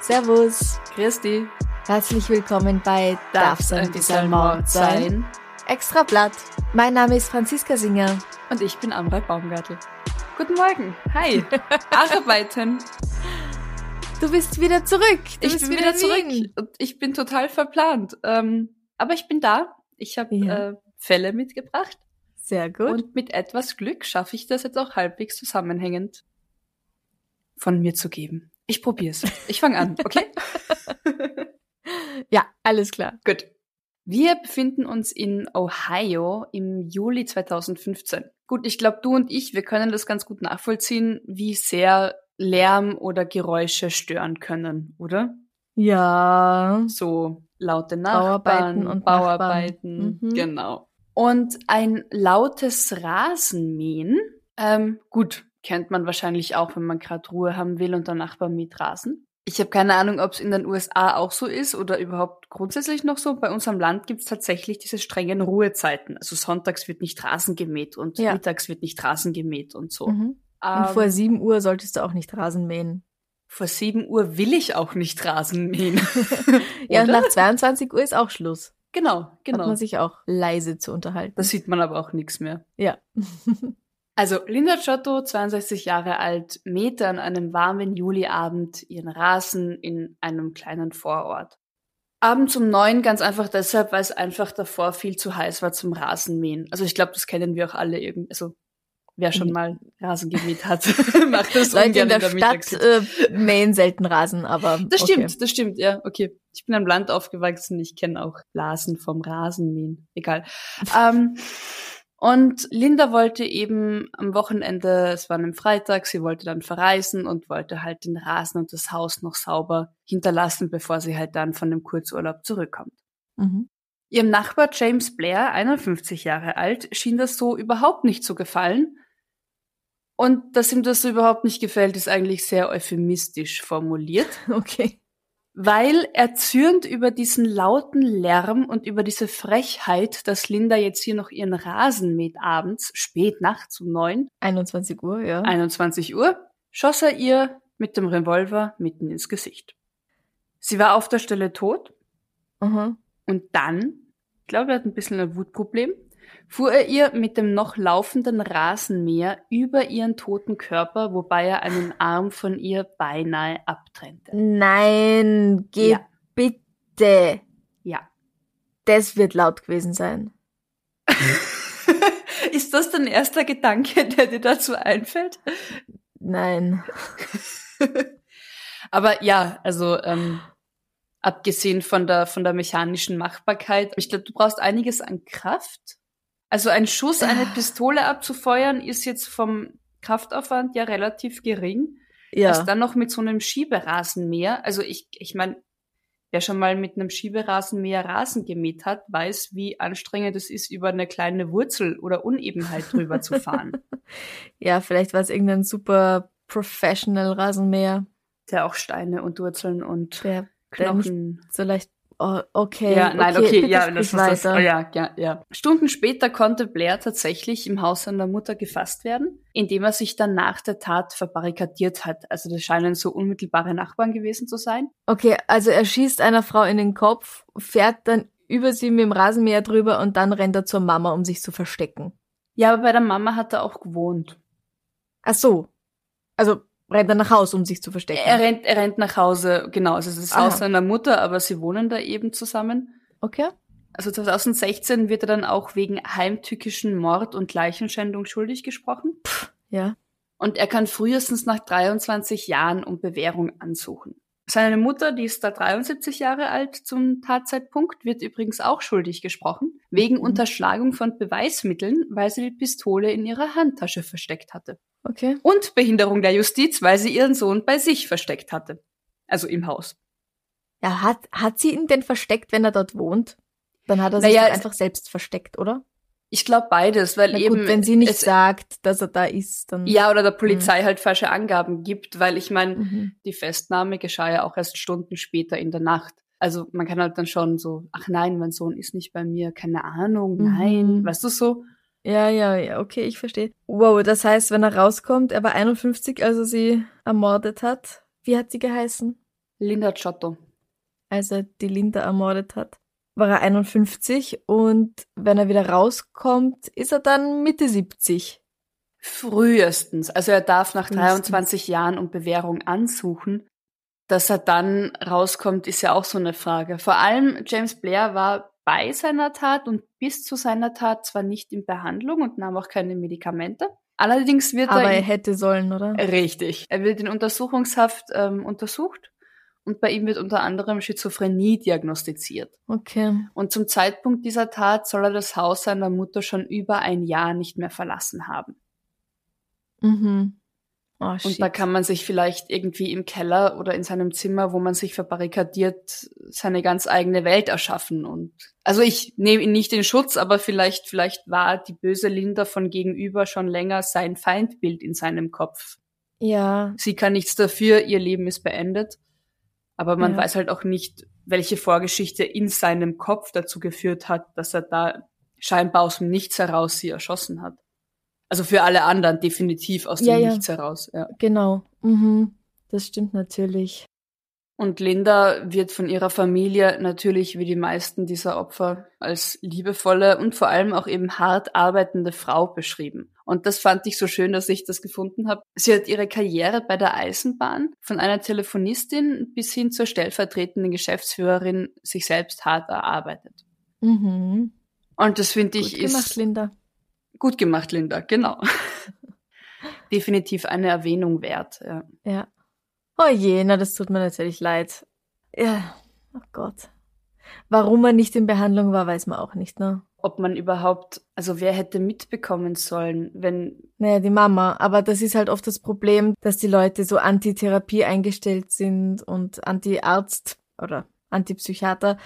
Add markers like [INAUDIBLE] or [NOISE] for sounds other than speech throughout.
Servus, Christi, herzlich willkommen bei Darf's ein bisschen Mord sein? Extra Blatt. Mein Name ist Franziska Singer. Und ich bin Amrei Baumgartel. Guten Morgen. Hi. [LAUGHS] Arbeiten. Du bist wieder zurück. Du ich bin wieder in zurück. Ich bin total verplant. Ähm, aber ich bin da. Ich habe Ja. äh, Fälle mitgebracht. Sehr gut. Und mit etwas Glück schaffe ich das jetzt auch halbwegs zusammenhängend von mir zu geben. Ich probier's. Ich fange an, okay? [LAUGHS] [LAUGHS] ja, alles klar. Gut. Wir befinden uns in Ohio im Juli 2015. Gut, ich glaube, du und ich, wir können das ganz gut nachvollziehen, wie sehr Lärm oder Geräusche stören können, oder? Ja. So laute Bauarbeiten Nachbarn und Bauarbeiten, Nachbarn. Mhm. genau. Und ein lautes Rasenmähen, ähm, gut, kennt man wahrscheinlich auch, wenn man gerade Ruhe haben will und der Nachbar mäht Rasen. Ich habe keine Ahnung, ob es in den USA auch so ist oder überhaupt grundsätzlich noch so. Bei unserem Land gibt es tatsächlich diese strengen Ruhezeiten. Also sonntags wird nicht Rasen gemäht und Ja. mittags wird nicht Rasen gemäht und so. Mhm. Ähm, Und vor 7 Uhr solltest du auch nicht Rasen mähen. vor 7 Uhr will ich auch nicht Rasen mähen. [LAUGHS] Ja, und nach 22 Uhr ist auch Schluss. Genau, Hat genau. man sich auch leise zu unterhalten. Da sieht man aber auch nichts mehr. ja. [LAUGHS] Also Linda Giotto, 62 Jahre alt, mähte an einem warmen Juliabend ihren Rasen in einem kleinen Vorort. Abends um neun ganz einfach deshalb, weil es einfach davor viel zu heiß war zum Rasenmähen. Also ich glaube, das kennen wir auch alle irgendwie. Also wer schon mal Rasen gemäht hat, [LAUGHS] macht das Leute in der der Stadt äh, mähen selten Rasen, aber Das okay. stimmt, das stimmt, ja, okay. Ich bin am Land aufgewachsen, ich kenne auch Blasen vom Rasenmähen. Egal. ähm, und Linda wollte eben am Wochenende, es war an einem Freitag, sie wollte dann verreisen und wollte halt den Rasen und das Haus noch sauber hinterlassen, bevor sie halt dann von dem Kurzurlaub zurückkommt. Mhm. Ihrem Nachbar James Blair, 51 Jahre alt, schien das so überhaupt nicht zu gefallen. Und dass ihm das so überhaupt nicht gefällt, ist eigentlich sehr euphemistisch formuliert [LAUGHS] Okay. Weil er zürnt über diesen lauten Lärm und über diese Frechheit, dass Linda jetzt hier noch ihren Rasen mäht abends, spät nachts um neun, 21 Uhr, ja. 21 Uhr, schoss er ihr mit dem Revolver mitten ins Gesicht. Sie war auf der Stelle tot Mhm. und dann, ich glaube, er hat ein bisschen ein Wutproblem, fuhr er ihr mit dem noch laufenden Rasenmäher über ihren toten Körper, wobei er einen Arm von ihr beinahe abtrennte. Nein, geh Ja. bitte. Ja. Das wird laut gewesen sein. [LAUGHS] Ist das dein erster Gedanke, der dir dazu einfällt? Nein. [LAUGHS] Aber ja, also ähm, abgesehen von der von der mechanischen Machbarkeit, ich glaube, du brauchst einiges an Kraft. Also ein Schuss, eine Pistole abzufeuern, ist jetzt vom Kraftaufwand ja relativ gering. Ja. Erst dann noch mit so einem Schieberasenmäher. Also ich, ich meine, wer schon mal mit einem Schieberasenmäher Rasen gemäht hat, weiß, wie anstrengend es ist, über eine kleine Wurzel oder Unebenheit drüber zu fahren. [LAUGHS] Ja, vielleicht war es irgendein super professional Rasenmäher, Der auch Steine und Wurzeln und der, der Knochen. so leicht. Oh, okay. Ja, nein, okay, bitte ja, lass uns das. Oh, ja, ja, ja. Stunden später konnte Blair tatsächlich im Haus seiner Mutter gefasst werden, indem er sich dann nach der Tat verbarrikadiert hat. Also das scheinen so unmittelbare Nachbarn gewesen zu sein. Okay, also er schießt einer Frau in den Kopf, fährt dann über sie mit dem Rasenmäher drüber und dann rennt er zur Mama, um sich zu verstecken. Ja, aber bei der Mama hat er auch gewohnt. Ach so. Also rennt er nach Haus, um sich zu verstecken. Er rennt, er rennt nach Hause, genau, also es ist das Aha. Haus seiner Mutter, aber sie wohnen da eben zusammen. okay. Also 2016 wird er dann auch wegen heimtückischen Mord und Leichenschändung schuldig gesprochen. Ja. Und er kann frühestens nach 23 Jahren um Bewährung ansuchen. Seine Mutter, die ist da 73 Jahre alt zum Tatzeitpunkt, wird übrigens auch schuldig gesprochen, wegen Mhm. Unterschlagung von Beweismitteln, weil sie die Pistole in ihrer Handtasche versteckt hatte. Okay. Und Behinderung der Justiz, weil sie ihren Sohn bei sich versteckt hatte. Also im Haus. Ja, hat, hat sie ihn denn versteckt, wenn er dort wohnt? Dann hat er sich Naja, einfach selbst versteckt, oder? Ich glaube beides, weil Na eben. gut, wenn sie nicht sagt, dass er da ist, dann. Ja, oder der Polizei halt falsche Angaben gibt, weil ich meine, Mhm. die Festnahme geschah ja auch erst Stunden später in der Nacht. Also man kann halt dann schon so, ach nein, mein Sohn ist nicht bei mir, keine Ahnung, Mhm. nein, weißt du so? Ja, ja, ja, okay, ich verstehe. Wow, das heißt, wenn er rauskommt, er war 51, als er sie ermordet hat. Wie hat sie geheißen? Linda Giotto. Als er die Linda ermordet hat. War er 51 und wenn er wieder rauskommt, ist er dann Mitte 70. Frühestens. Also er darf nach Frühestens. 23 Jahren um Bewährung ansuchen. Dass er dann rauskommt, ist ja auch so eine Frage. Vor allem James Blair war bei seiner Tat und bis zu seiner Tat zwar nicht in Behandlung und nahm auch keine Medikamente. Allerdings wird Aber er er in- hätte sollen, oder? Richtig. Er wird in Untersuchungshaft ähm, untersucht und bei ihm wird unter anderem Schizophrenie diagnostiziert. Okay. Und zum Zeitpunkt dieser Tat soll er das Haus seiner Mutter schon über ein Jahr nicht mehr verlassen haben. Mhm. Oh, shit. Und da kann man sich vielleicht irgendwie im Keller oder in seinem Zimmer, wo man sich verbarrikadiert, seine ganz eigene Welt erschaffen. Und also ich nehme ihn nicht in Schutz, aber vielleicht, vielleicht war die böse Linda von gegenüber schon länger sein Feindbild in seinem Kopf. ja, Sie kann nichts dafür, ihr Leben ist beendet. Aber man Ja. weiß halt auch nicht, welche Vorgeschichte in seinem Kopf dazu geführt hat, dass er da scheinbar aus dem Nichts heraus sie erschossen hat. Also für alle anderen definitiv aus dem Ja, ja. Nichts heraus, ja. genau. Mhm. Das stimmt natürlich. Und Linda wird von ihrer Familie natürlich wie die meisten dieser Opfer als liebevolle und vor allem auch eben hart arbeitende Frau beschrieben. Und das fand ich so schön, dass ich das gefunden habe. Sie hat ihre Karriere bei der Eisenbahn von einer Telefonistin bis hin zur stellvertretenden Geschäftsführerin sich selbst hart erarbeitet. Mhm. Und das finde Gut ich gemacht, ist Linda. gut gemacht, Linda, genau. [LAUGHS] Definitiv eine Erwähnung wert. Ja. Ja. Oh je, na, das tut mir natürlich leid. Ja, oh Gott. Warum er nicht in Behandlung war, weiß man auch nicht, ne? Ob man überhaupt, also wer hätte mitbekommen sollen, wenn Naja, die Mama. Aber das ist halt oft das Problem, dass die Leute so Antitherapie eingestellt sind und Anti-Arzt oder Antipsychiater.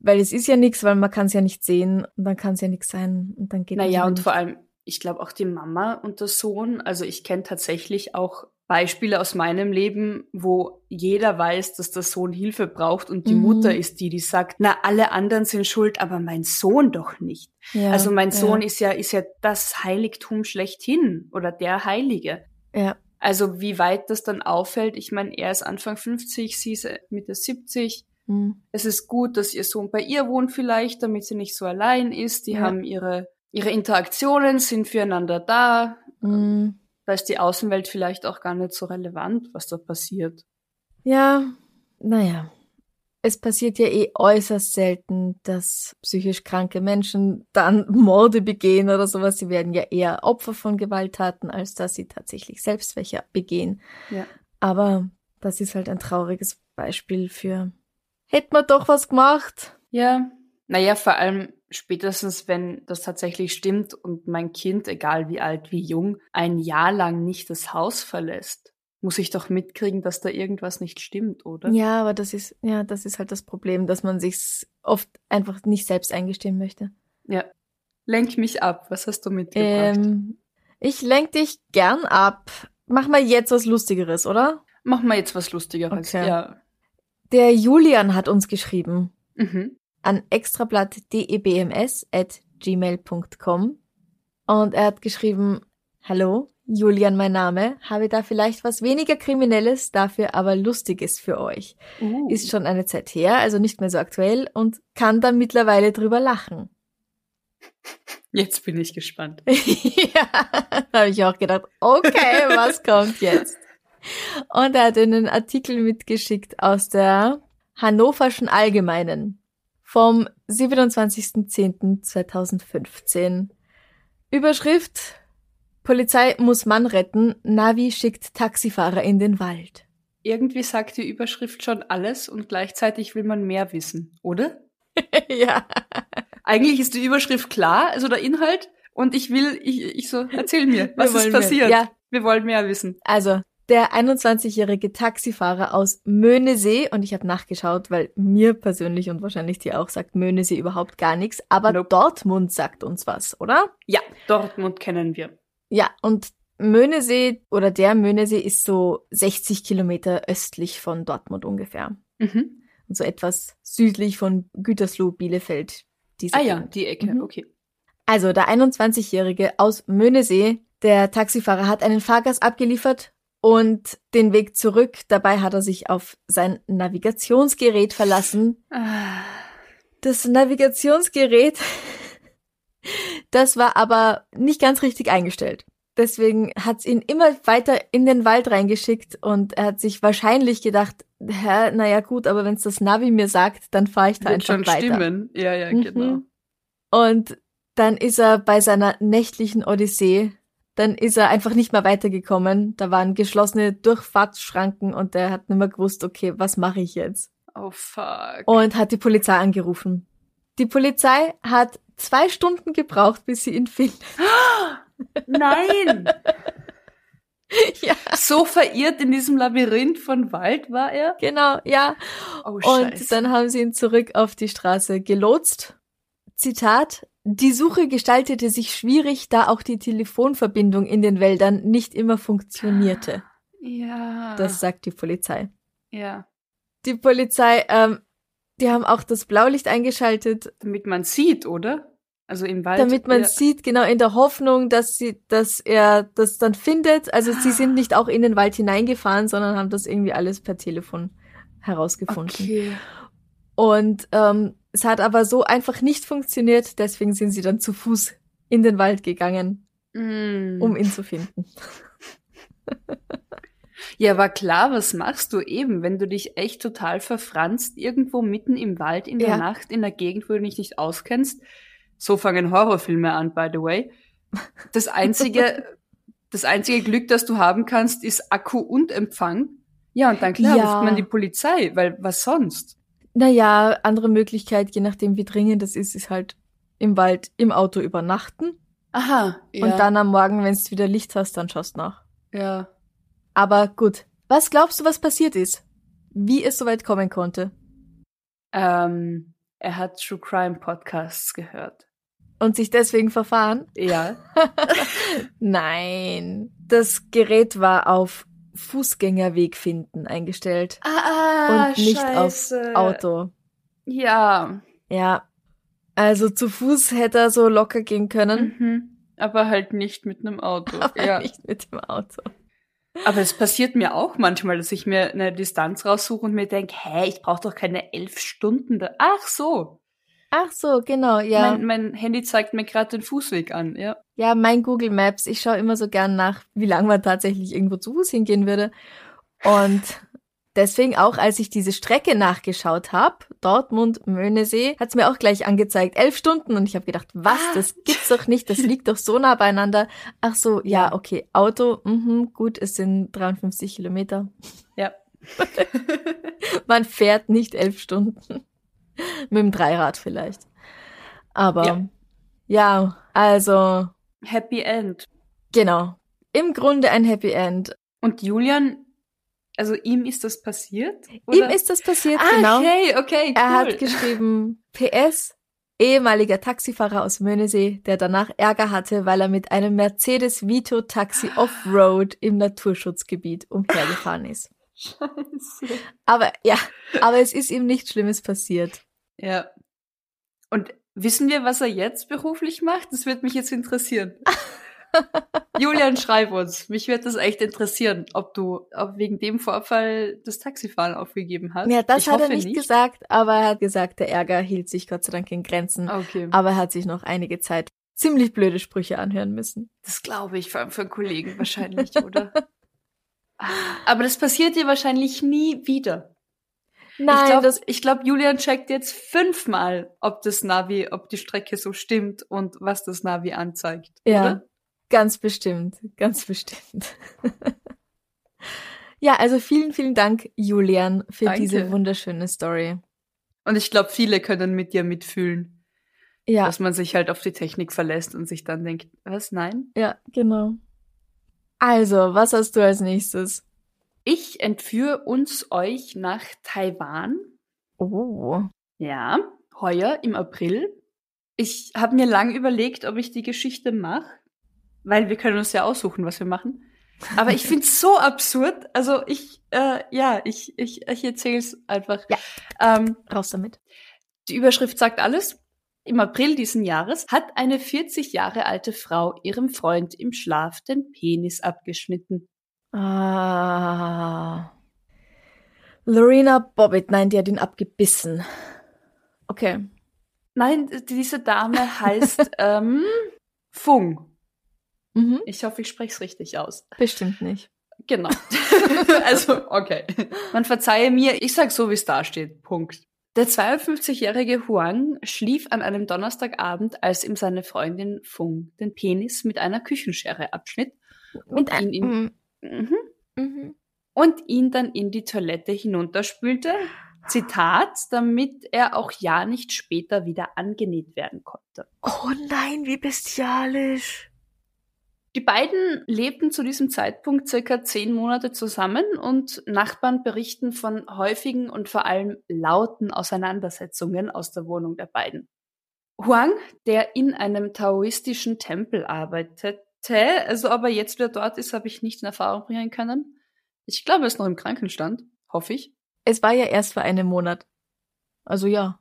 Weil es ist ja nichts, weil man kann es ja nicht sehen und dann kann es ja nichts sein und dann geht das Naja, und nicht. vor allem, ich glaube auch die Mama und der Sohn, also ich kenne tatsächlich auch Beispiele aus meinem Leben, wo jeder weiß, dass der Sohn Hilfe braucht und die Mhm. Mutter ist die, die sagt, na, alle anderen sind schuld, aber mein Sohn doch nicht. Ja, also mein Sohn ja, ist ja, ist ja das Heiligtum schlechthin oder der Heilige. Ja, Also wie weit das dann auffällt, ich meine, er ist Anfang 50, sie ist Mitte 70. hm, Es ist gut, dass ihr Sohn bei ihr wohnt vielleicht, damit sie nicht so allein ist. Die Ja. haben ihre, ihre Interaktionen, sind füreinander da. hm. Da ist die Außenwelt vielleicht auch gar nicht so relevant, was da passiert. Ja, naja. Es passiert ja eh äußerst selten, dass psychisch kranke Menschen dann [LAUGHS] Morde begehen oder sowas. Sie werden ja eher Opfer von Gewalttaten, als dass sie tatsächlich selbst welche begehen. Ja. Aber das ist halt ein trauriges Beispiel für, hätte man doch was gemacht. Ja, naja, vor allem spätestens, wenn das tatsächlich stimmt und mein Kind, egal wie alt, wie jung, ein Jahr lang nicht das Haus verlässt, muss ich doch mitkriegen, dass da irgendwas nicht stimmt, oder? Ja, aber das ist, ja, das ist halt das Problem, dass man sich's oft einfach nicht selbst eingestehen möchte. Ja. Lenk mich ab. Was hast du mitgebracht? Ähm, ich lenk dich gern ab. Mach mal jetzt was Lustigeres, oder? Mach mal jetzt was Lustigeres. Okay. Ja. Der Julian hat uns geschrieben Mhm. An extrablatt.debms@gmail.com und er hat geschrieben: Hallo, Julian, mein Name. Habe da vielleicht was weniger Kriminelles, dafür aber Lustiges für euch. Uh. Ist schon eine Zeit her, also nicht mehr so aktuell und kann da mittlerweile drüber lachen. Jetzt bin ich gespannt. [LAUGHS] ja, da habe ich auch gedacht, okay, was [LAUGHS] kommt jetzt? Und er hat einen Artikel mitgeschickt aus der Hannoverschen Allgemeinen vom 27.10.2015. Überschrift Polizei muss Mann retten, Navi schickt Taxifahrer in den Wald. irgendwie sagt die Überschrift schon alles und gleichzeitig will man mehr wissen, oder? [LAUGHS] ja. Eigentlich ist die Überschrift klar, also der Inhalt, und ich will, ich, ich so, erzähl mir, was ist passiert? Mehr. Ja. Wir wollen mehr wissen. Also, der 21-jährige Taxifahrer aus Möhnesee, und ich habe nachgeschaut, weil mir persönlich und wahrscheinlich dir auch sagt Möhnesee überhaupt gar nichts, aber nope. Dortmund sagt uns was, oder? Ja, Dortmund kennen wir. Ja, und Möhnesee oder der Möhnesee ist so 60 Kilometer östlich von Dortmund ungefähr. Mhm. Und so etwas südlich von Gütersloh, Bielefeld. Diese ah ja, die Ecke, mhm. okay. Also der 21-jährige aus Möhnesee, der Taxifahrer hat einen Fahrgast abgeliefert und den Weg zurück. Dabei hat er sich auf sein Navigationsgerät verlassen. Ah. Das Navigationsgerät, das war aber nicht ganz richtig eingestellt. Deswegen hat's ihn immer weiter in den Wald reingeschickt und er hat sich wahrscheinlich gedacht, hä, naja gut, aber wenn's das Navi mir sagt, dann fahre ich da Wird einfach schon weiter. Stimmen. Ja, ja, mhm. genau. Und dann ist er bei seiner nächtlichen Odyssee dann ist er einfach nicht mehr weitergekommen. Da waren geschlossene Durchfahrtsschranken und er hat nicht mehr gewusst, okay, was mache ich jetzt? Oh fuck. Und hat die Polizei angerufen. Die Polizei hat zwei Stunden gebraucht, bis sie ihn findet. [GASPS] Nein! [LAUGHS] ja. So verirrt in diesem Labyrinth von Wald war er? Genau, ja. Oh, und dann haben sie ihn zurück auf die Straße gelotst. Zitat, die Suche gestaltete sich schwierig, da auch die Telefonverbindung in den Wäldern nicht immer funktionierte. Ja. Das sagt die Polizei. Ja. Die Polizei, ähm, die haben auch das Blaulicht eingeschaltet. Damit man sieht, oder? Also im Wald. Damit man ja. sieht, genau in der Hoffnung, dass sie, dass er das dann findet. Also sie sind nicht auch in den Wald hineingefahren, sondern haben das irgendwie alles per Telefon herausgefunden. Okay. Und ähm, es hat aber so einfach nicht funktioniert, deswegen sind sie dann zu Fuß in den Wald gegangen, mm. um ihn zu finden. Ja, war klar, was machst du eben, wenn du dich echt total verfranst, irgendwo mitten im Wald in der ja. Nacht, in der Gegend, wo du dich nicht auskennst. So fangen Horrorfilme an, by the way. Das einzige, [LAUGHS] das einzige Glück, das du haben kannst, ist Akku und Empfang. Ja, und dann klar ja. ruft man die Polizei, weil was sonst? Naja, andere Möglichkeit, je nachdem wie dringend das ist, ist halt im Wald im Auto übernachten. Aha. Ja. Und dann am Morgen, wenn du wieder Licht hast, dann schaust nach. Ja. Aber gut. Was glaubst du, was passiert ist? Wie es soweit kommen konnte? Ähm, er hat True Crime Podcasts gehört. Und sich deswegen verfahren? Ja. [LAUGHS] Nein. Das Gerät war auf Fußgängerweg finden eingestellt. Ah, und nicht scheiße. auf Auto. Ja. Ja. Also zu Fuß hätte er so locker gehen können. Mhm. Aber halt nicht mit einem Auto. [LAUGHS] Aber ja. nicht mit dem Auto. Aber es passiert mir auch manchmal, dass ich mir eine Distanz raussuche und mir denke, hä, ich brauche doch keine elf Stunden da. Ach so. Ach so, genau, ja. Mein, mein Handy zeigt mir gerade den Fußweg an, ja. Ja, mein Google Maps, ich schaue immer so gern nach, wie lange man tatsächlich irgendwo zu Fuß hingehen würde. Und deswegen auch, als ich diese Strecke nachgeschaut habe, Dortmund, Möhnesee, hat's mir auch gleich angezeigt, elf Stunden. Und ich habe gedacht, was, das gibt's doch nicht, das liegt doch so nah beieinander. Ach so, ja, okay, Auto, mhm, gut, es sind 53 Kilometer. Ja. [LAUGHS] [LAUGHS] man fährt nicht elf Stunden. [LAUGHS] Mit dem Dreirad vielleicht. Aber ja. ja, also. Happy End. Genau. Im Grunde ein Happy End. Und Julian, also ihm ist das passiert? Oder? Ihm ist das passiert, ah, genau. Okay, okay, cool. Er hat geschrieben, [LAUGHS] PS, ehemaliger Taxifahrer aus Möhnesee, der danach Ärger hatte, weil er mit einem Mercedes Vito Taxi [GASPS] Offroad im Naturschutzgebiet umhergefahren ist. [LAUGHS] Scheiße. Aber ja, aber es ist ihm nichts Schlimmes passiert. Ja. Und wissen wir, was er jetzt beruflich macht? Das wird mich jetzt interessieren. [LAUGHS] Julian, schreib uns. Mich wird das echt interessieren, ob du ob wegen dem Vorfall das Taxifahren aufgegeben hast. Ja, das ich hat er nicht, nicht, gesagt, aber er hat gesagt, der Ärger hielt sich Gott sei Dank in Grenzen. Okay. Aber er hat sich noch einige Zeit ziemlich blöde Sprüche anhören müssen. Das glaube ich, vor allem einen Kollegen wahrscheinlich, oder? [LAUGHS] Aber das passiert dir wahrscheinlich nie wieder. Nein, ich glaube, glaub, Julian checkt jetzt fünfmal, ob das Navi, ob die Strecke so stimmt und was das Navi anzeigt. Ja, oder? ganz bestimmt, ganz bestimmt. [LAUGHS] Ja, also vielen, vielen Dank, Julian, für Danke. diese wunderschöne Story. Und ich glaube, viele können mit dir mitfühlen, Ja, dass man sich halt auf die Technik verlässt und sich dann denkt, was, nein? ja, genau. Also, was hast du als nächstes? Ich entführe uns euch nach Taiwan. Oh. Ja, heuer im April. Ich habe mir lang überlegt, ob ich die Geschichte mache, weil wir können uns ja aussuchen, was wir machen. Aber ich finde es so absurd. Also ich, äh, ja, ich, ich, ich erzähle es einfach. Ja. Ähm, Raus damit. die Überschrift sagt alles. Im April diesen Jahres hat eine 40 Jahre alte Frau ihrem Freund im Schlaf den Penis abgeschnitten. Ah. Lorena Bobbitt, nein, die hat ihn abgebissen. Okay. Nein, diese Dame heißt [LAUGHS] ähm, Fung. Mhm. Ich hoffe, ich spreche es richtig aus. Bestimmt nicht. Genau. [LAUGHS] also, okay. Man verzeihe mir, ich sag so, wie es da steht. Punkt. Der 52-jährige Huang schlief an einem Donnerstagabend, als ihm seine Freundin Fung den Penis mit einer Küchenschere abschnitt und ihn, in, Mhm. mhm, und ihn dann in die Toilette hinunterspülte. Zitat, damit er auch ja nicht später wieder angenäht werden konnte. Oh nein, wie bestialisch. Die beiden lebten zu diesem Zeitpunkt circa zehn Monate zusammen und Nachbarn berichten von häufigen und vor allem lauten Auseinandersetzungen aus der Wohnung der beiden. Huang, der in einem taoistischen Tempel arbeitete, also aber jetzt wieder dort ist, habe ich nicht in Erfahrung bringen können. Ich glaube, er ist noch im Krankenstand, hoffe ich. Es war ja erst vor einem Monat. Also ja.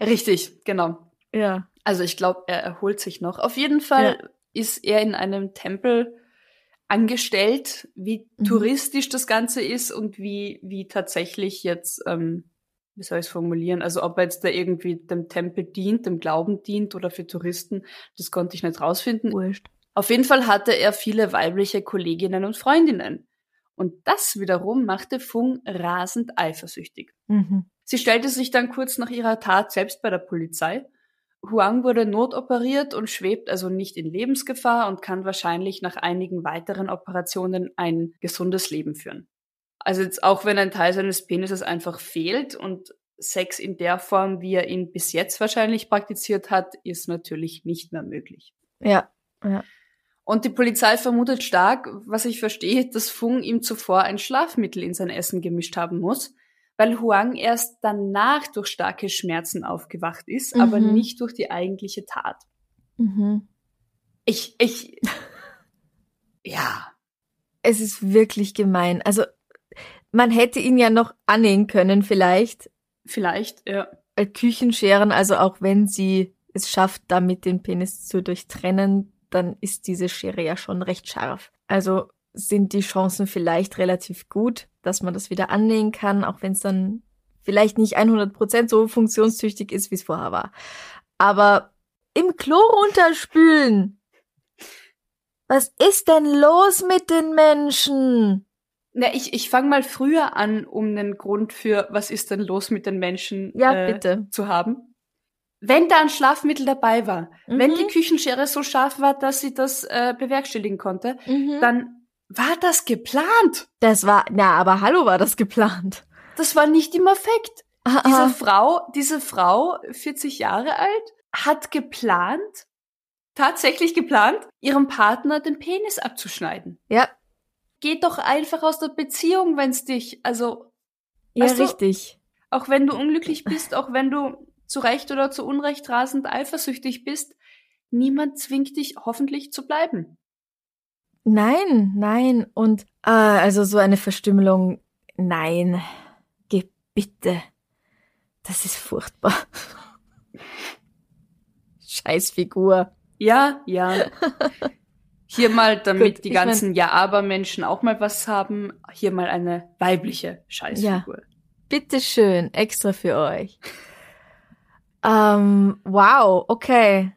Richtig, genau. Ja. Also ich glaube, er erholt sich noch. Auf jeden Fall Ja. ist er in einem Tempel angestellt, wie Mhm. touristisch das Ganze ist und wie, wie tatsächlich jetzt, ähm, wie soll ich es formulieren, also ob er jetzt da irgendwie dem Tempel dient, dem Glauben dient oder für Touristen, das konnte ich nicht rausfinden. Wurscht. Auf jeden Fall hatte er viele weibliche Kolleginnen und Freundinnen. Und das wiederum machte Fung rasend eifersüchtig. Mhm. Sie stellte sich dann kurz nach ihrer Tat selbst bei der Polizei. Huang wurde notoperiert und schwebt also nicht in Lebensgefahr und kann wahrscheinlich nach einigen weiteren Operationen ein gesundes Leben führen. Also jetzt auch wenn ein Teil seines Penises einfach fehlt und Sex in der Form, wie er ihn bis jetzt wahrscheinlich praktiziert hat, ist natürlich nicht mehr möglich. Ja. Ja. Und die Polizei vermutet stark, was ich verstehe, dass Fung ihm zuvor ein Schlafmittel in sein Essen gemischt haben muss, weil Huang erst danach durch starke Schmerzen aufgewacht ist, aber Mhm. nicht durch die eigentliche Tat. Mhm. Ich, ich, [LAUGHS] ja, Es ist wirklich gemein. Also, man hätte ihn ja noch annähen können, vielleicht. vielleicht, ja. Äh, Küchenscheren, also auch wenn sie es schafft, damit den Penis zu durchtrennen, dann ist diese Schere ja schon recht scharf. Also sind die Chancen vielleicht relativ gut, dass man das wieder annähen kann, auch wenn es dann vielleicht nicht 100% so funktionstüchtig ist, wie es vorher war. Aber im Klo runterspülen. Was ist denn los mit den Menschen? Na, ich, ich fange mal früher an, um einen Grund für, was ist denn los mit den Menschen Ja, äh, bitte. zu haben. Wenn da ein Schlafmittel dabei war, wenn Mhm. die Küchenschere so scharf war, dass sie das äh, bewerkstelligen konnte, Mhm. dann war das geplant. Das war, na, aber hallo war das geplant. Das war nicht im Affekt. Ah, Diese ah. Frau, diese Frau, 40 Jahre alt, hat geplant, tatsächlich geplant, ihrem Partner den Penis abzuschneiden. Ja, Geht doch einfach aus der Beziehung, wenn's dich, also, ja, Weißt du- richtig. auch wenn du unglücklich bist, auch wenn du zu Recht oder zu Unrecht rasend eifersüchtig bist, niemand zwingt dich hoffentlich zu bleiben. Nein, nein. Und ah, also so eine Verstümmelung, nein. Geh bitte. Das ist furchtbar. [LAUGHS] Scheißfigur. Ja, ja. Hier mal, [LAUGHS] damit Gut, die ich mein- ganzen Ja-Aber-Menschen auch mal was haben, hier mal eine weibliche Scheißfigur. Bitteschön, extra für euch. Ähm, wow, okay.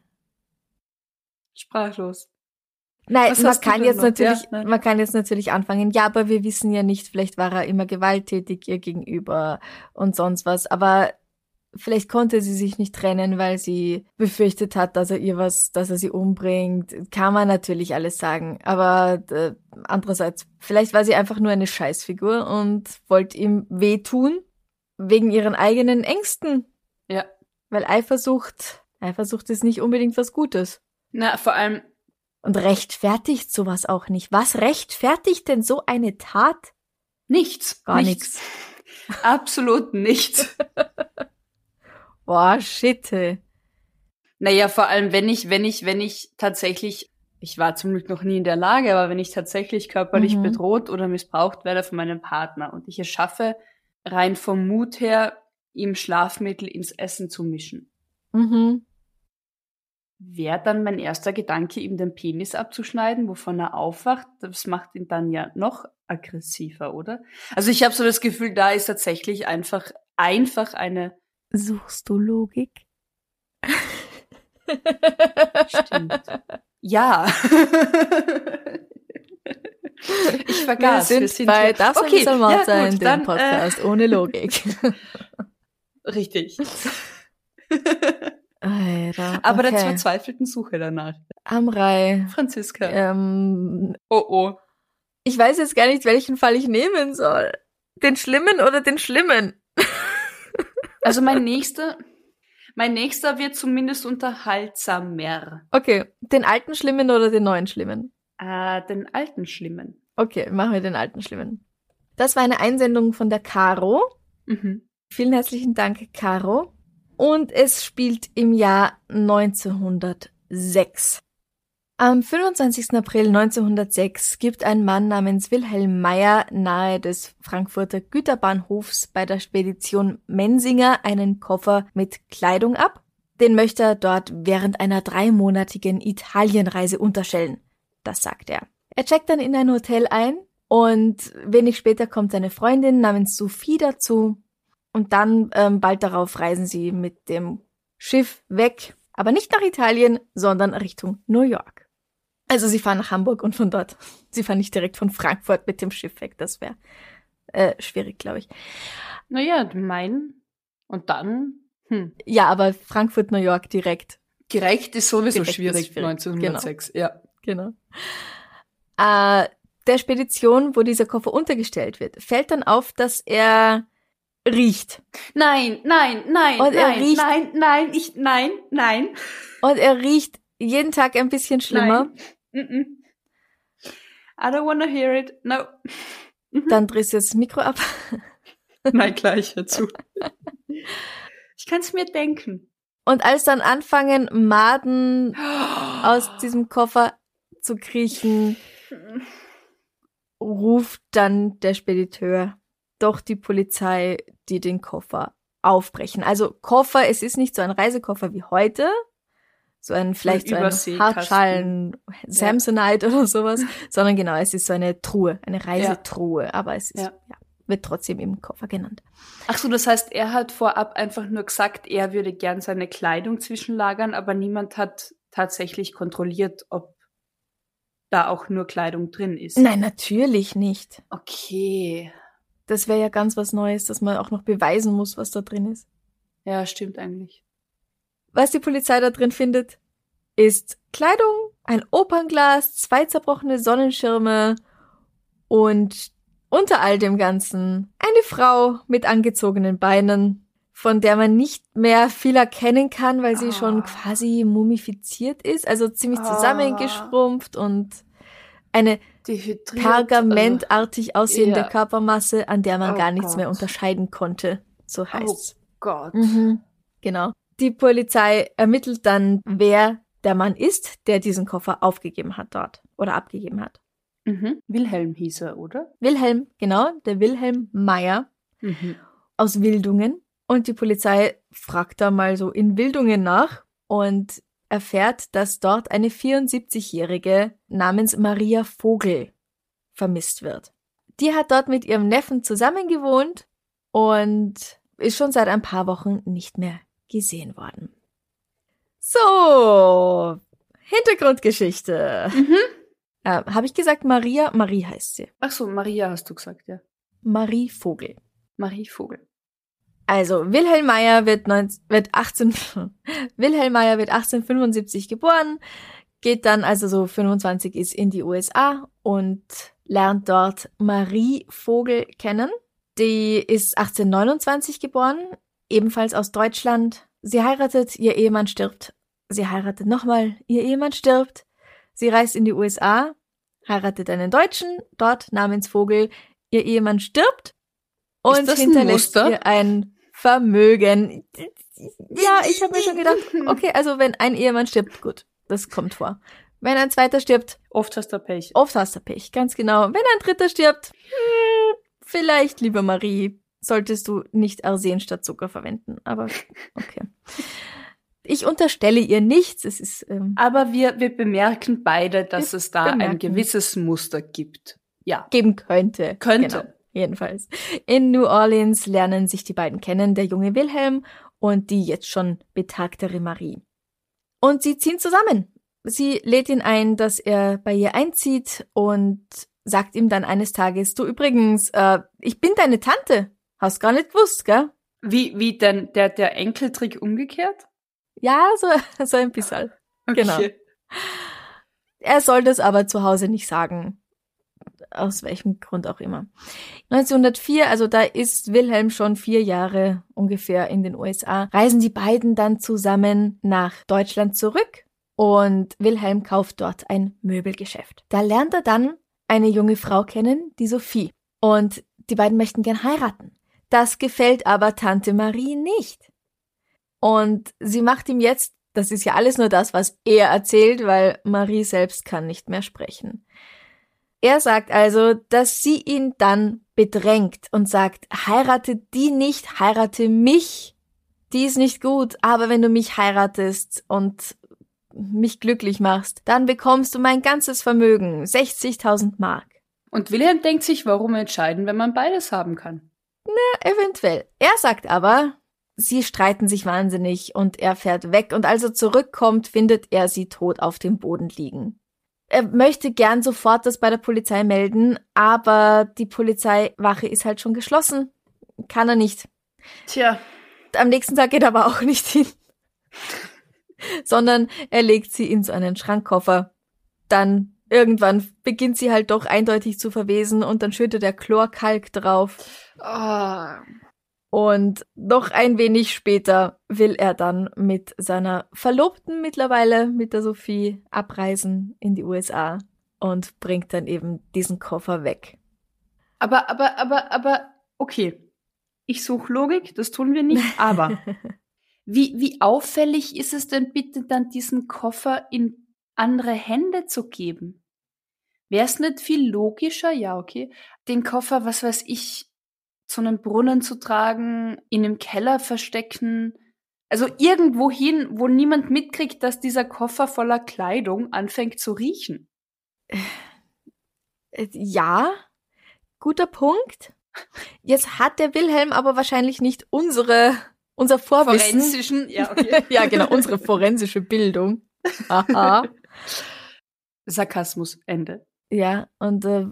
Sprachlos. Nein, Was man kann jetzt noch? natürlich, Ja, man kann jetzt natürlich anfangen. Ja, aber wir wissen ja nicht, vielleicht war er immer gewalttätig ihr gegenüber und sonst was. Aber Vielleicht konnte sie sich nicht trennen, weil sie befürchtet hat, dass er ihr was, dass er sie umbringt. Kann man natürlich alles sagen. Aber äh, andererseits, vielleicht war sie einfach nur eine Scheißfigur und wollte ihm wehtun wegen ihren eigenen Ängsten. Ja. Weil Eifersucht, Eifersucht ist nicht unbedingt was Gutes. Na, vor allem. Und rechtfertigt sowas auch nicht. Was rechtfertigt denn so eine Tat? Nichts. Gar nichts. [LAUGHS] Absolut nichts. [LAUGHS] Boah, shit. Naja, vor allem, wenn ich, wenn ich, wenn ich tatsächlich, ich war zum Glück noch nie in der Lage, aber wenn ich tatsächlich körperlich Mhm. bedroht oder missbraucht werde von meinem Partner und ich es schaffe, rein vom Mut her, ihm Schlafmittel ins Essen zu mischen, Mhm. wäre dann mein erster Gedanke, ihm den Penis abzuschneiden, wovon er aufwacht. Das macht ihn dann ja noch aggressiver, oder? Also ich habe so das Gefühl, da ist tatsächlich einfach, einfach eine Suchst du Logik? Stimmt. Ja. ich vergaß. wir sind, bei hier- Das okay, Mord ja, sein, gut, dem dann, Podcast ohne Logik. [LAUGHS] Richtig. [LAUGHS] Alter, Aber der verzweifelten Suche danach. Amrei. Franziska. Ähm, Oh oh. ich weiß jetzt gar nicht, welchen Fall ich nehmen soll. Den schlimmen oder den schlimmen? [LAUGHS] Also mein nächster, mein nächster wird zumindest unterhaltsamer. Okay, den alten schlimmen oder den neuen schlimmen? Äh, den alten Schlimmen. Okay, machen wir den alten schlimmen. Das war eine Einsendung von der Caro. Mhm. Vielen herzlichen Dank, Caro. Und es spielt im Jahr 1906. Am 25. April 1906 gibt ein Mann namens Wilhelm Meyer nahe des Frankfurter Güterbahnhofs bei der Spedition Mensinger einen Koffer mit Kleidung ab. Den möchte er dort während einer dreimonatigen Italienreise unterstellen. Das sagt er. Er checkt dann in ein Hotel ein und wenig später kommt seine Freundin namens Sophie dazu und dann ähm, bald darauf reisen sie mit dem Schiff weg, aber nicht nach Italien, sondern Richtung New York. Also sie fahren nach Hamburg und von dort. [LAUGHS] Sie fahren nicht direkt von Frankfurt mit dem Schiff weg. Das wäre äh, schwierig, glaube ich. Naja, mein. Und dann, hm. Ja, aber Frankfurt, New York direkt. Gerecht ist sowieso Direkt ist schwierig, schwierig, 1906. Ja. Genau. Äh, der Spedition, wo dieser Koffer untergestellt wird, fällt dann auf, dass er riecht. Nein, nein, nein, Und er nein, riecht- nein, nein, ich, nein, nein. Und er riecht jeden Tag ein bisschen schlimmer. Nein. I don't wanna hear it. No. Mhm. Dann drehst du das Mikro ab. [LAUGHS] Nein, gleich dazu. Ich kann es mir denken. Und als dann anfangen, Maden aus [GASPS] diesem Koffer zu kriechen, ruft dann der Spediteur doch die Polizei, die den Koffer aufbrechen. Also Koffer, es ist nicht so ein Reisekoffer wie heute, so ein vielleicht so ein. Hartschalen Samsonite oder sowas, [LAUGHS] sondern genau, es ist so eine Truhe, eine Reisetruhe, aber es ist, Ja. ja, wird trotzdem im Koffer genannt. Ach so, das heißt, er hat vorab einfach nur gesagt, er würde gern seine Kleidung zwischenlagern, aber niemand hat tatsächlich kontrolliert, ob da auch nur Kleidung drin ist. Nein, natürlich nicht. Okay. Das wäre ja ganz was Neues, dass man auch noch beweisen muss, was da drin ist. Ja, stimmt eigentlich. Was die Polizei da drin findet, ist Kleidung, ein Opernglas, zwei zerbrochene Sonnenschirme und unter all dem Ganzen eine Frau mit angezogenen Beinen, von der man nicht mehr viel erkennen kann, weil sie Ah. schon quasi mumifiziert ist, also ziemlich Ah. zusammengeschrumpft und eine. Pergamentartig aussehende ja. Körpermasse, an der man Oh gar nichts mehr Gott. unterscheiden konnte. So heißt's. Oh Gott. Mhm, genau. Die Polizei ermittelt dann, wer der Mann ist, der diesen Koffer aufgegeben hat dort oder abgegeben hat. Mhm. Wilhelm hieß er, oder? Wilhelm, genau, der Wilhelm Meyer Mhm. aus Wildungen. Und die Polizei fragt da mal so in Wildungen nach und erfährt, dass dort eine 74-Jährige namens Maria Vogel vermisst wird. Die hat dort mit ihrem Neffen zusammengewohnt und ist schon seit ein paar Wochen nicht mehr gesehen worden. So, Hintergrundgeschichte. Mhm. Äh, Habe ich gesagt Maria? Marie heißt sie. Ach so, Maria hast du gesagt, ja. Marie Vogel. Marie Vogel. Also, Wilhelm Meyer wird, 19, wird 18, [LAUGHS] Wilhelm Meyer wird 1875 geboren, geht dann, also so 25 ist, in die USA und lernt dort Marie Vogel kennen. Die ist 1829 geboren, ebenfalls aus Deutschland. Sie heiratet, ihr Ehemann stirbt. Sie heiratet nochmal, ihr Ehemann stirbt. Sie reist in die USA, heiratet einen Deutschen, dort namens Vogel. Ihr Ehemann stirbt und hinterlässt ein ihr ein Vermögen. Ja, ich habe mir schon gedacht, [LAUGHS] okay, also wenn ein Ehemann stirbt, gut, das kommt vor. Wenn ein zweiter stirbt, oft hast du Pech. Oft hast du Pech, ganz genau. Wenn ein dritter stirbt, vielleicht, liebe Marie, solltest du nicht Arsen statt Zucker verwenden. Aber okay. Ich unterstelle ihr nichts. Es ist. Ähm, Aber wir, wir bemerken beide, dass es da bemerken. ein gewisses Muster gibt. Ja. Geben könnte. Könnte. Genau. Jedenfalls. In New Orleans lernen sich die beiden kennen, der junge Wilhelm und die jetzt schon betagtere Marie. Und sie ziehen zusammen. Sie lädt ihn ein, dass er bei ihr einzieht und sagt ihm dann eines Tages, du übrigens, äh, ich bin deine Tante. Hast gar nicht gewusst, gell? Wie, wie denn der, der Enkeltrick umgekehrt? Ja, so, [LAUGHS] so ein bisschen. Okay. Genau. Er soll das aber zu Hause nicht sagen aus welchem Grund auch immer. 1904, also da ist Wilhelm schon vier Jahre ungefähr in den USA, reisen die beiden dann zusammen nach Deutschland zurück und Wilhelm kauft dort ein Möbelgeschäft. Da lernt er dann eine junge Frau kennen, die Sophie. Und die beiden möchten gern heiraten. Das gefällt aber Tante Marie nicht. Und sie macht ihm jetzt, das ist ja alles nur das, was er erzählt, weil Marie selbst kann nicht mehr sprechen. Er sagt also, dass sie ihn dann bedrängt und sagt, heirate die nicht, heirate mich. Die ist nicht gut, aber wenn du mich heiratest und mich glücklich machst, dann bekommst du mein ganzes Vermögen, 60.000 Mark. Und Wilhelm denkt sich, warum entscheiden, wenn man beides haben kann? Na, eventuell. Er sagt aber, sie streiten sich wahnsinnig und er fährt weg und als er zurückkommt, findet er sie tot auf dem Boden liegen er möchte gern sofort das bei der Polizei melden, aber die Polizeiwache ist halt schon geschlossen. Kann er nicht. Tja. Am nächsten Tag geht er aber auch nicht hin. Sondern er legt sie in so einen Schrankkoffer. Dann irgendwann beginnt sie halt doch eindeutig zu verwesen und dann schüttet er Chlorkalk drauf. Oh. Und noch ein wenig später will er dann mit seiner Verlobten mittlerweile, mit der Sophie, abreisen in die USA und bringt dann eben diesen Koffer weg. Aber, aber, aber, aber, okay. Ich suche Logik, das tun wir nicht, aber [LAUGHS] wie, wie auffällig ist es denn bitte dann, diesen Koffer in andere Hände zu geben? Wäre es nicht viel logischer, ja, okay, den Koffer, was weiß ich, zu einem Brunnen zu tragen, ihn im Keller verstecken, also irgendwo hin, wo niemand mitkriegt, dass dieser Koffer voller Kleidung anfängt zu riechen. Äh, ja, guter Punkt. Jetzt hat der Wilhelm aber wahrscheinlich nicht unsere unser Vorwissen. Forensischen, ja, okay. [LAUGHS] ja, genau, unsere forensische Bildung. Aha. [LAUGHS] Sarkasmus, Ende. Ja, und äh,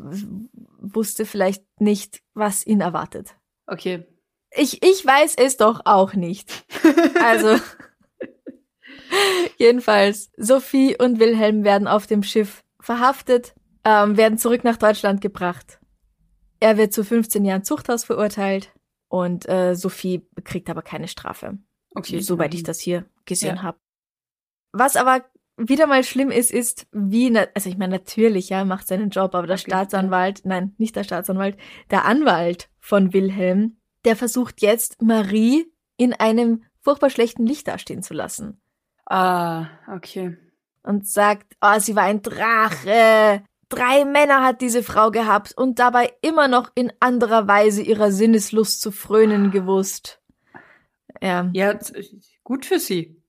wusste vielleicht nicht, was ihn erwartet. Okay. Ich, ich weiß es doch auch nicht. [LAUGHS] Also, jedenfalls, Sophie und Wilhelm werden auf dem Schiff verhaftet, ähm, werden zurück nach Deutschland gebracht. Er wird zu 15 Jahren Zuchthaus verurteilt und äh, Sophie kriegt aber keine Strafe. Okay. Soweit ich das hier gesehen ja. habe. Was aber wieder mal schlimm ist, ist, wie, also ich meine, natürlich, ja, macht seinen Job, aber der okay, Staatsanwalt, nein, nicht der Staatsanwalt, der Anwalt von Wilhelm, der versucht jetzt Marie in einem furchtbar schlechten Licht dastehen zu lassen. Ah, okay. Und sagt, oh, sie war ein Drache. Drei Männer hat diese Frau gehabt und dabei immer noch in anderer Weise ihrer Sinneslust zu frönen gewusst. Ja. Ja, gut für sie.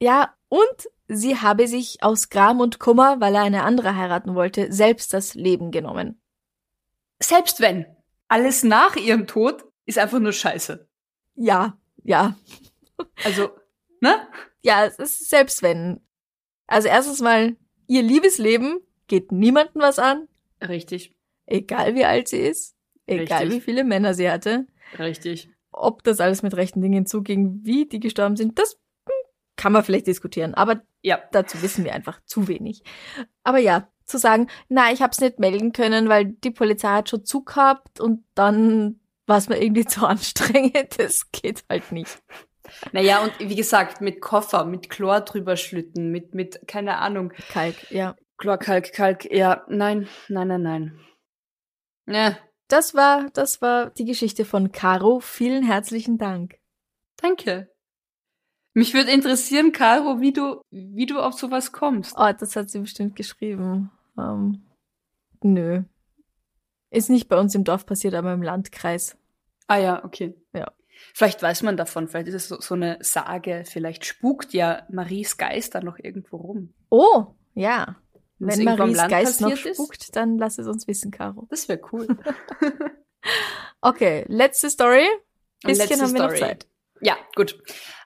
Ja, und sie habe sich aus Gram und Kummer, weil er eine andere heiraten wollte, selbst das Leben genommen. Selbst wenn. Alles nach ihrem Tod ist einfach nur scheiße. Ja, ja. Also, ne? Ja, es ist selbst wenn. Also erstens mal, ihr Liebesleben geht niemandem was an. Richtig. Egal wie alt sie ist. Egal Richtig. wie viele Männer sie hatte. Richtig. ob das alles mit rechten Dingen zuging, wie die gestorben sind, das kann man vielleicht diskutieren. Aber ja, dazu wissen wir einfach zu wenig. Aber ja, zu sagen, na, ich hab's nicht melden können, weil die Polizei hat schon zugehabt und dann war es mir irgendwie [LAUGHS] zu anstrengend. Das geht halt nicht. Naja, und wie gesagt, mit Koffer, mit Chlor drüber schlütten, mit, mit, keine Ahnung. Kalk, ja. Chlor, Kalk, Kalk, ja, nein, nein, nein, nein. Ja. Das war, das war die Geschichte von Caro. Vielen herzlichen Dank. Danke. Mich würde interessieren, Caro, wie du, wie du auf sowas kommst. Oh, das hat sie bestimmt geschrieben. Ähm, nö. Ist nicht bei uns im Dorf passiert, aber im Landkreis. Ah ja, okay. Ja. Vielleicht weiß man davon, vielleicht ist es so, so eine Sage, vielleicht spukt ja Maries Geist da noch irgendwo rum. Oh, ja. Wenn Maries Geist noch spukt, ist? dann lass es uns wissen, Caro. Das wäre cool. [LAUGHS] okay, letzte Story. Bisschen letzte haben wir Story. noch Zeit. Ja, gut.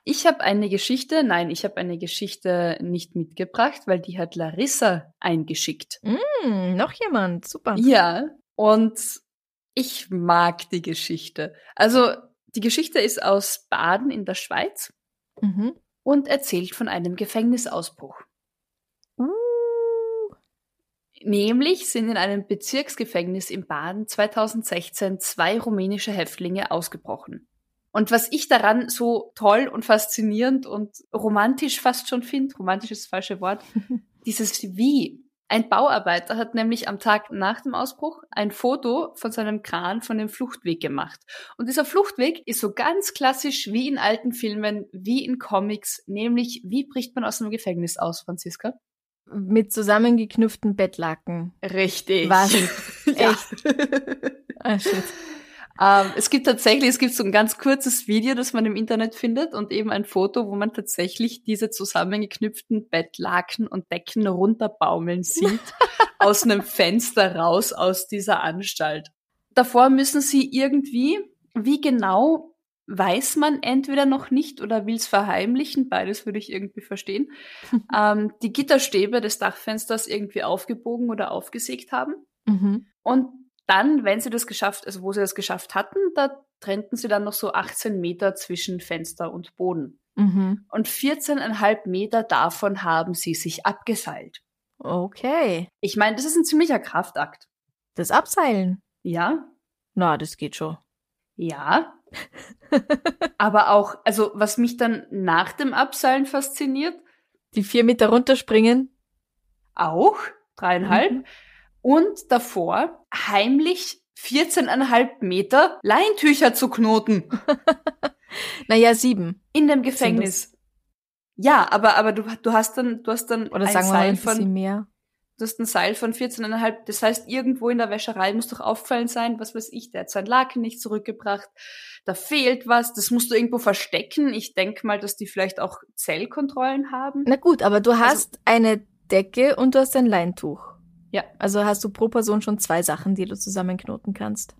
Ich habe eine Geschichte, nein, ich habe eine Geschichte nicht mitgebracht, weil die hat Larissa eingeschickt. Mm, noch jemand, super. Ja, und ich mag die Geschichte. Also die Geschichte ist aus Baden in der Schweiz mhm. und erzählt von einem Gefängnisausbruch. Uh. Nämlich sind in einem Bezirksgefängnis in Baden 2016 zwei rumänische Häftlinge ausgebrochen. Und was ich daran so toll und faszinierend und romantisch fast schon finde, romantisch ist das falsche Wort, [LAUGHS] dieses Wie. Ein Bauarbeiter hat nämlich am Tag nach dem Ausbruch ein Foto von seinem Kran von dem Fluchtweg gemacht. Und dieser Fluchtweg ist so ganz klassisch wie in alten Filmen, wie in Comics, nämlich wie bricht man aus einem Gefängnis aus, Franziska? Mit zusammengeknüpften Bettlaken. Richtig. Was? [LAUGHS] Echt? ah, shit. Ähm, es gibt tatsächlich, es gibt so ein ganz kurzes Video, das man im Internet findet und eben ein Foto, wo man tatsächlich diese zusammengeknüpften Bettlaken und Decken runterbaumeln sieht [LAUGHS] aus einem Fenster raus aus dieser Anstalt. Davor müssen sie irgendwie, wie genau weiß man entweder noch nicht oder will es verheimlichen, beides würde ich irgendwie verstehen, [LAUGHS] ähm, die Gitterstäbe des Dachfensters irgendwie aufgebogen oder aufgesägt haben. Mhm. Und dann, wenn sie das geschafft, also wo sie das geschafft hatten, da trennten sie dann noch so 18 Meter zwischen Fenster und Boden. Mhm. Und 14,5 Meter davon haben sie sich abgeseilt. Okay. Ich meine, das ist ein ziemlicher Kraftakt. Das Abseilen? Ja. Na, das geht schon. Ja. [LAUGHS] Aber auch, also was mich dann nach dem Abseilen fasziniert. Die vier Meter runterspringen. Auch. Dreieinhalb. Mhm und davor heimlich 14,5 Meter Leintücher zu knoten. [LAUGHS] naja, sieben. In dem Gefängnis. Ja, aber, aber du, du hast dann, du hast dann Oder ein sagen Seil wir ein von, mehr. Du hast ein Seil von 14,5. Das heißt, irgendwo in der Wäscherei muss doch auffallen sein, was weiß ich, der hat sein Laken nicht zurückgebracht. Da fehlt was, das musst du irgendwo verstecken. Ich denke mal, dass die vielleicht auch Zellkontrollen haben. Na gut, aber du also hast also, eine Decke und du hast ein Leintuch. Ja. Also hast du pro Person schon zwei Sachen, die du zusammenknoten kannst.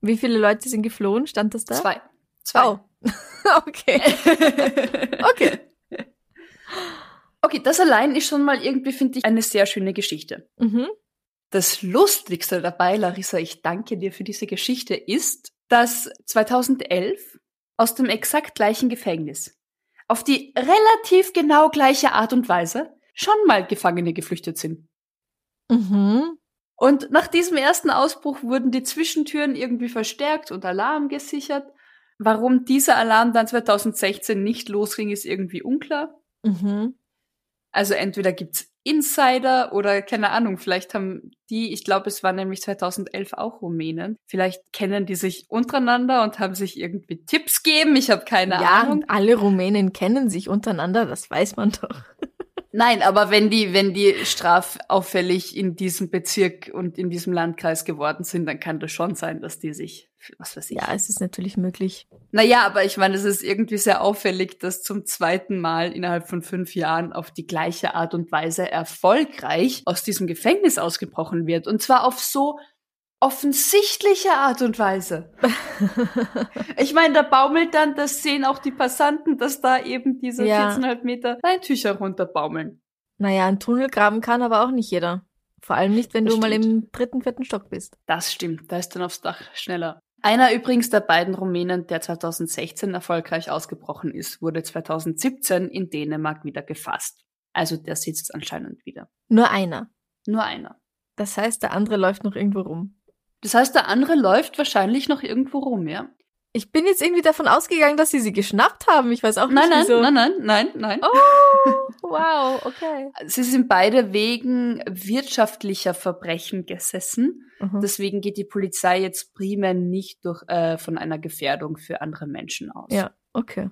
Wie viele Leute sind geflohen? Stand das da? Zwei. Zwei. Oh. [LAUGHS] okay. [LAUGHS] okay. Okay, das allein ist schon mal irgendwie, finde ich, eine sehr schöne Geschichte. Mhm. Das Lustigste dabei, Larissa, ich danke dir für diese Geschichte, ist, dass 2011 aus dem exakt gleichen Gefängnis auf die relativ genau gleiche Art und Weise schon mal Gefangene geflüchtet sind. Mhm. Und nach diesem ersten Ausbruch wurden die Zwischentüren irgendwie verstärkt und Alarm gesichert. Warum dieser Alarm dann 2016 nicht losging, ist irgendwie unklar. Mhm. Also entweder gibt's Insider oder keine Ahnung, vielleicht haben die, ich glaube, es war nämlich 2011 auch Rumänen, vielleicht kennen die sich untereinander und haben sich irgendwie Tipps geben. Ich habe keine ja, Ahnung. Ja, alle Rumänen kennen sich untereinander, das weiß man doch. Nein, aber wenn die, wenn die strafauffällig in diesem Bezirk und in diesem Landkreis geworden sind, dann kann das schon sein, dass die sich, was weiß ich. Ja, es ist natürlich möglich. Naja, aber ich meine, es ist irgendwie sehr auffällig, dass zum zweiten Mal innerhalb von fünf Jahren auf die gleiche Art und Weise erfolgreich aus diesem Gefängnis ausgebrochen wird. Und zwar auf so offensichtliche Art und Weise. [LAUGHS] ich meine, da baumelt dann, das sehen auch die Passanten, dass da eben diese ja. 14,5 Meter Leintücher runterbaumeln. Naja, ein Tunnel graben kann aber auch nicht jeder. Vor allem nicht, wenn das du stimmt. mal im dritten, vierten Stock bist. Das stimmt, da ist dann aufs Dach schneller. Einer übrigens der beiden Rumänen, der 2016 erfolgreich ausgebrochen ist, wurde 2017 in Dänemark wieder gefasst. Also der sitzt anscheinend wieder. Nur einer. Nur einer. Das heißt, der andere läuft noch irgendwo rum. Das heißt, der andere läuft wahrscheinlich noch irgendwo rum, ja? Ich bin jetzt irgendwie davon ausgegangen, dass sie sie geschnappt haben. Ich weiß auch Nein, nicht, nein, wieso. nein, nein, nein, nein. Oh, wow, okay. [LAUGHS] Sie sind beide wegen wirtschaftlicher Verbrechen gesessen. Mhm. Deswegen geht die Polizei jetzt primär nicht durch, äh, von einer Gefährdung für andere Menschen aus. Ja, okay.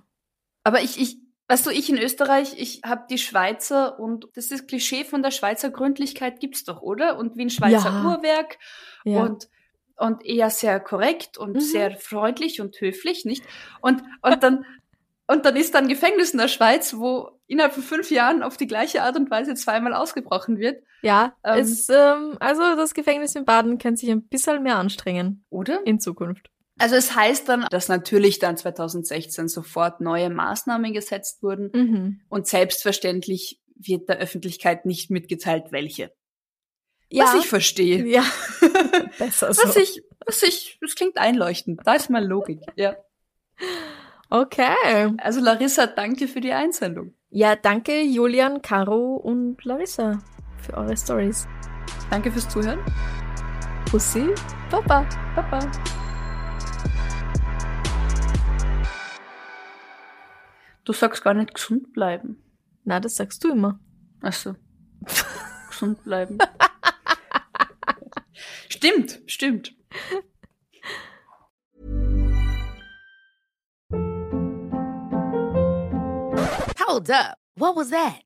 Aber ich, ich, weißt du, ich in Österreich, ich habe die Schweizer und das ist Klischee von der Schweizer Gründlichkeit gibt's doch, oder? Und wie ein Schweizer Ja. Uhrwerk Ja. und und eher sehr korrekt und Mhm. sehr freundlich und höflich, nicht? Und und dann und dann ist da ein Gefängnis in der Schweiz, wo innerhalb von fünf Jahren auf die gleiche Art und Weise zweimal ausgebrochen wird, ja, ähm, es, ähm, also das Gefängnis in Baden könnte sich ein bisschen mehr anstrengen oder? in Zukunft. Also es heißt dann, dass natürlich dann 2016 sofort neue Maßnahmen gesetzt wurden Mhm. und selbstverständlich wird der Öffentlichkeit nicht mitgeteilt, welche. Ja, Was ich verstehe. ja. [LAUGHS] besser so. Was ich, was ich, das klingt einleuchtend. Da ist mal Logik. Ja. Okay. Also Larissa, danke für die Einsendung. Ja, danke Julian, Caro und Larissa für eure Stories. Danke fürs Zuhören. Pussy, Papa. Baba. Du sagst gar nicht gesund bleiben. Na, das sagst du immer. Ach so. [LAUGHS] gesund bleiben. [LAUGHS] stimmt, stimmt. Hold up. What was that?